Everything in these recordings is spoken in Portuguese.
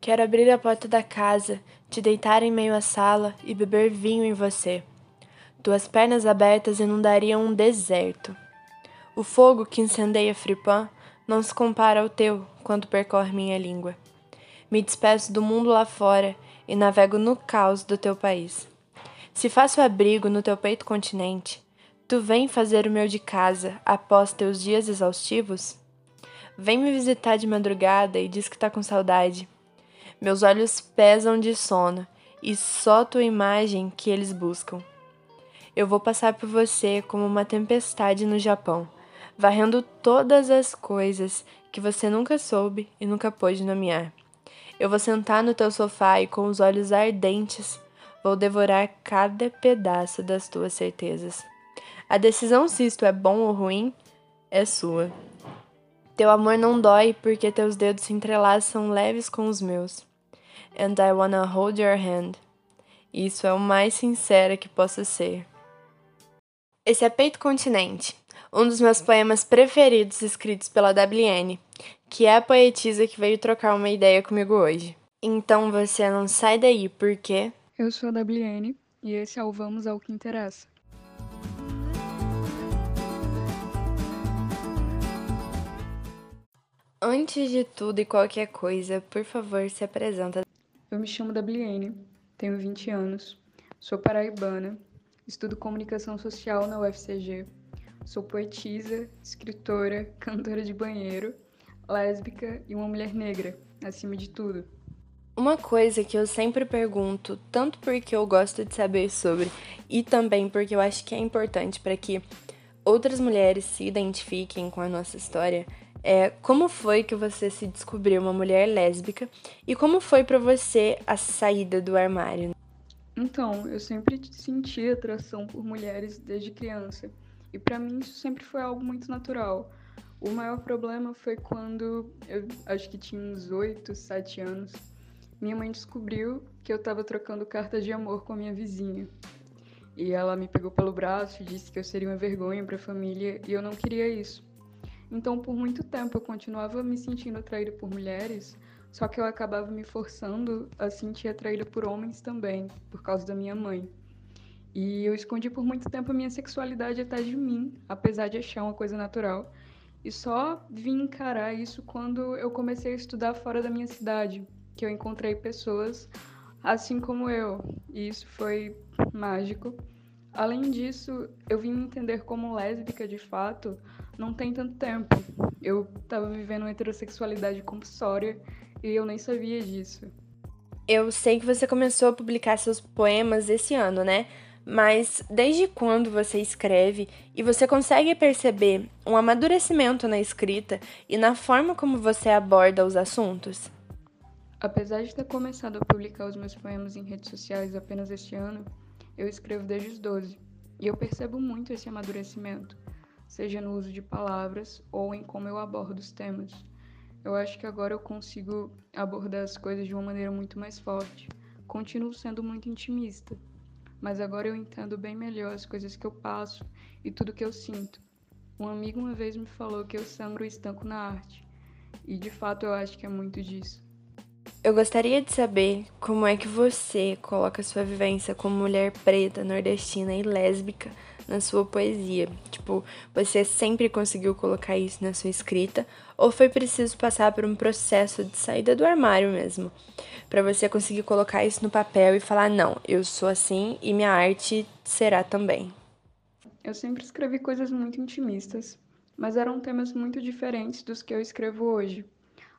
Quero abrir a porta da casa, te deitar em meio à sala e beber vinho em você. Tuas pernas abertas inundariam um deserto. O fogo que incendeia Fripan não se compara ao teu quando percorre minha língua. Me despeço do mundo lá fora e navego no caos do teu país. Se faço abrigo no teu peito continente, tu vem fazer o meu de casa após teus dias exaustivos? Vem me visitar de madrugada e diz que tá com saudade. Meus olhos pesam de sono e só tua imagem que eles buscam. Eu vou passar por você como uma tempestade no Japão, varrendo todas as coisas que você nunca soube e nunca pôde nomear. Eu vou sentar no teu sofá e com os olhos ardentes vou devorar cada pedaço das tuas certezas. A decisão se isto é bom ou ruim é sua. Teu amor não dói porque teus dedos se entrelaçam leves com os meus. And I wanna hold your hand. Isso é o mais sincera que possa ser. Esse é Peito Continente, um dos meus poemas preferidos escritos pela WN, que é a poetisa que veio trocar uma ideia comigo hoje. Então você não sai daí, porque. Eu sou a WN e esse é o Vamos ao que Interessa. Antes de tudo e qualquer coisa, por favor, se apresenta. Eu me chamo WN, tenho 20 anos, sou paraibana, estudo comunicação social na UFCG, sou poetisa, escritora, cantora de banheiro, lésbica e uma mulher negra, acima de tudo. Uma coisa que eu sempre pergunto, tanto porque eu gosto de saber sobre e também porque eu acho que é importante para que outras mulheres se identifiquem com a nossa história, é, como foi que você se descobriu uma mulher lésbica e como foi para você a saída do armário? Então, eu sempre senti atração por mulheres desde criança e para mim isso sempre foi algo muito natural. O maior problema foi quando eu acho que tinha uns 8, 7 anos. Minha mãe descobriu que eu estava trocando cartas de amor com a minha vizinha. E ela me pegou pelo braço e disse que eu seria uma vergonha para a família e eu não queria isso. Então, por muito tempo, eu continuava me sentindo atraída por mulheres, só que eu acabava me forçando a sentir atraída por homens também, por causa da minha mãe. E eu escondi por muito tempo a minha sexualidade até de mim, apesar de achar uma coisa natural. E só vim encarar isso quando eu comecei a estudar fora da minha cidade, que eu encontrei pessoas assim como eu. E isso foi mágico. Além disso, eu vim me entender como lésbica de fato não tem tanto tempo. Eu tava vivendo uma heterossexualidade compulsória e eu nem sabia disso. Eu sei que você começou a publicar seus poemas esse ano, né? Mas desde quando você escreve e você consegue perceber um amadurecimento na escrita e na forma como você aborda os assuntos? Apesar de ter começado a publicar os meus poemas em redes sociais apenas este ano, eu escrevo desde os 12 e eu percebo muito esse amadurecimento seja no uso de palavras ou em como eu abordo os temas. Eu acho que agora eu consigo abordar as coisas de uma maneira muito mais forte. Continuo sendo muito intimista, mas agora eu entendo bem melhor as coisas que eu passo e tudo que eu sinto. Um amigo uma vez me falou que eu sangro e estanco na arte, e de fato eu acho que é muito disso. Eu gostaria de saber como é que você coloca sua vivência como mulher preta, nordestina e lésbica na sua poesia? Tipo, você sempre conseguiu colocar isso na sua escrita ou foi preciso passar por um processo de saída do armário mesmo, para você conseguir colocar isso no papel e falar não, eu sou assim e minha arte será também? Eu sempre escrevi coisas muito intimistas, mas eram temas muito diferentes dos que eu escrevo hoje.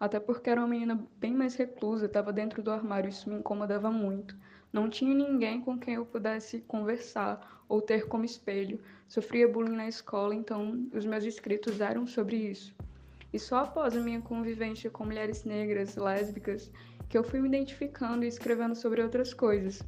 Até porque era uma menina bem mais reclusa, estava dentro do armário, isso me incomodava muito. Não tinha ninguém com quem eu pudesse conversar ou ter como espelho. Sofria bullying na escola, então os meus escritos eram sobre isso. E só após a minha convivência com mulheres negras, lésbicas, que eu fui me identificando e escrevendo sobre outras coisas.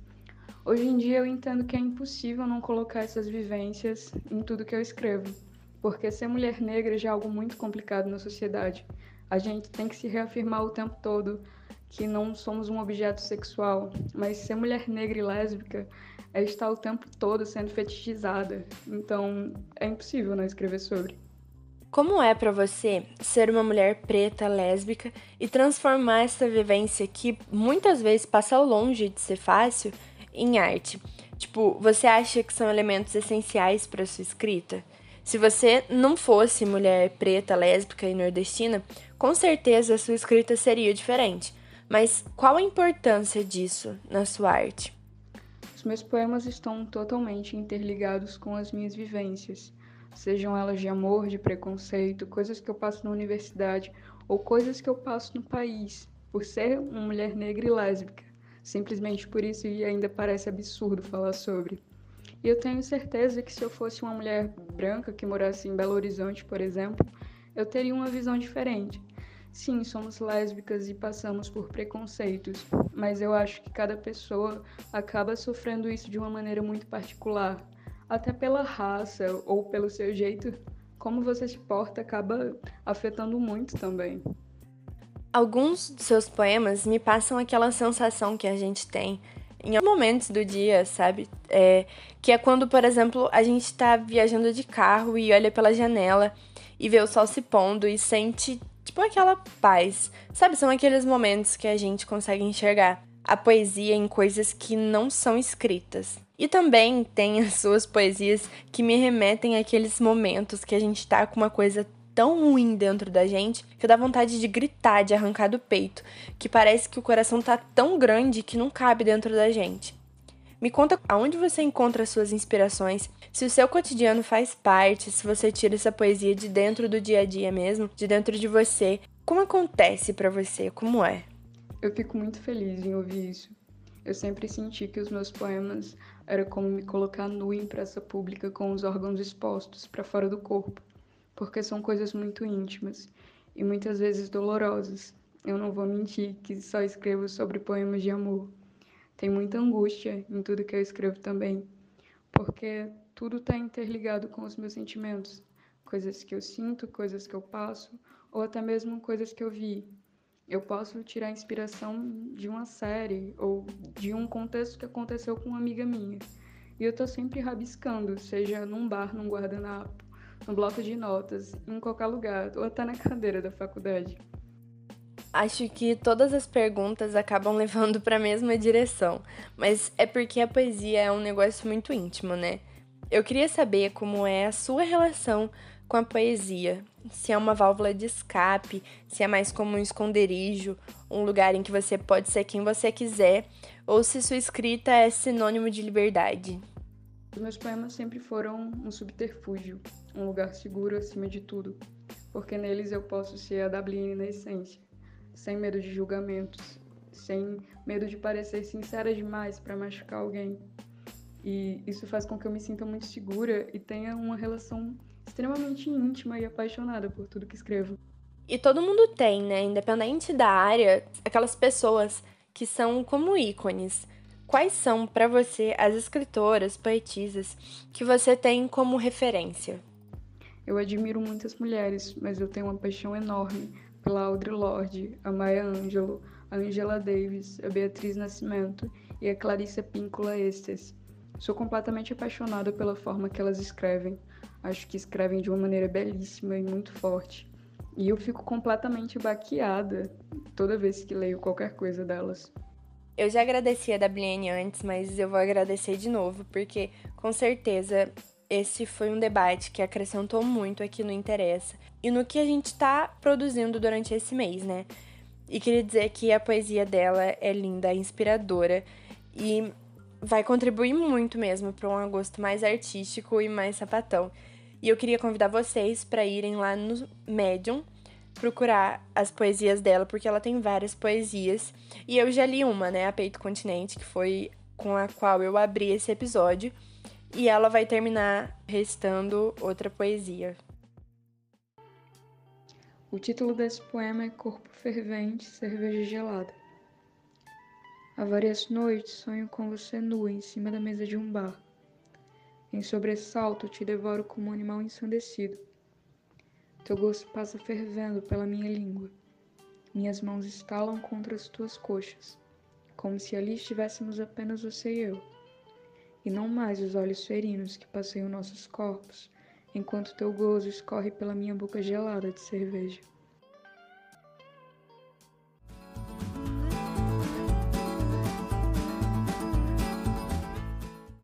Hoje em dia eu entendo que é impossível não colocar essas vivências em tudo que eu escrevo, porque ser mulher negra já é algo muito complicado na sociedade. A gente tem que se reafirmar o tempo todo que não somos um objeto sexual, mas ser mulher negra e lésbica é estar o tempo todo sendo fetichizada. Então é impossível não escrever sobre. Como é para você ser uma mulher preta, lésbica e transformar essa vivência que muitas vezes passa longe de ser fácil em arte? Tipo, você acha que são elementos essenciais para sua escrita? Se você não fosse mulher preta, lésbica e nordestina, com certeza a sua escrita seria diferente. Mas qual a importância disso na sua arte? Os meus poemas estão totalmente interligados com as minhas vivências sejam elas de amor, de preconceito, coisas que eu passo na universidade ou coisas que eu passo no país, por ser uma mulher negra e lésbica. Simplesmente por isso e ainda parece absurdo falar sobre. E eu tenho certeza que se eu fosse uma mulher branca que morasse em Belo Horizonte, por exemplo, eu teria uma visão diferente. Sim, somos lésbicas e passamos por preconceitos, mas eu acho que cada pessoa acaba sofrendo isso de uma maneira muito particular até pela raça ou pelo seu jeito, como você se porta acaba afetando muito também. Alguns dos seus poemas me passam aquela sensação que a gente tem em momentos do dia, sabe? É, que é quando, por exemplo, a gente está viajando de carro e olha pela janela e vê o sol se pondo e sente, tipo, aquela paz. Sabe? São aqueles momentos que a gente consegue enxergar a poesia em coisas que não são escritas. E também tem as suas poesias que me remetem àqueles momentos que a gente tá com uma coisa tão ruim dentro da gente que dá vontade de gritar, de arrancar do peito, que parece que o coração tá tão grande que não cabe dentro da gente. Me conta aonde você encontra as suas inspirações, se o seu cotidiano faz parte, se você tira essa poesia de dentro do dia a dia mesmo, de dentro de você. Como acontece para você? Como é? Eu fico muito feliz em ouvir isso. Eu sempre senti que os meus poemas era como me colocar nu em praça pública com os órgãos expostos para fora do corpo, porque são coisas muito íntimas e muitas vezes dolorosas. Eu não vou mentir que só escrevo sobre poemas de amor. Tem muita angústia em tudo que eu escrevo também, porque tudo está interligado com os meus sentimentos, coisas que eu sinto, coisas que eu passo, ou até mesmo coisas que eu vi, eu posso tirar inspiração de uma série ou de um contexto que aconteceu com uma amiga minha. E eu tô sempre rabiscando, seja num bar, num guardanapo, no bloco de notas, em qualquer lugar, ou até na cadeira da faculdade. Acho que todas as perguntas acabam levando para a mesma direção, mas é porque a poesia é um negócio muito íntimo, né? Eu queria saber como é a sua relação com a poesia. Se é uma válvula de escape, se é mais como um esconderijo, um lugar em que você pode ser quem você quiser, ou se sua escrita é sinônimo de liberdade. Os meus poemas sempre foram um subterfúgio, um lugar seguro acima de tudo, porque neles eu posso ser a Dabline na essência, sem medo de julgamentos, sem medo de parecer sincera demais para machucar alguém. E isso faz com que eu me sinta muito segura e tenha uma relação extremamente íntima e apaixonada por tudo que escrevo. E todo mundo tem, né? Independente da área, aquelas pessoas que são como ícones. Quais são para você as escritoras, poetisas que você tem como referência? Eu admiro muitas mulheres, mas eu tenho uma paixão enorme pela Audre Lorde, a Maya Angelou, a Angela Davis, a Beatriz Nascimento e a Clarissa Píncola Estes. Sou completamente apaixonada pela forma que elas escrevem, Acho que escrevem de uma maneira belíssima e muito forte. E eu fico completamente baqueada toda vez que leio qualquer coisa delas. Eu já agradeci a WN antes, mas eu vou agradecer de novo, porque com certeza esse foi um debate que acrescentou muito aqui no Interessa e no que a gente está produzindo durante esse mês, né? E queria dizer que a poesia dela é linda, é inspiradora e vai contribuir muito mesmo para um gosto mais artístico e mais sapatão. E eu queria convidar vocês para irem lá no Medium procurar as poesias dela, porque ela tem várias poesias. E eu já li uma, né, a Peito Continente, que foi com a qual eu abri esse episódio. E ela vai terminar restando outra poesia. O título desse poema é Corpo Fervente, Cerveja Gelada. Há várias noites sonho com você nua em cima da mesa de um bar em sobressalto te devoro como um animal ensandecido. Teu gosto passa fervendo pela minha língua. Minhas mãos estalam contra as tuas coxas, como se ali estivéssemos apenas você e eu, e não mais os olhos ferinos que passeiam nossos corpos, enquanto teu gozo escorre pela minha boca gelada de cerveja.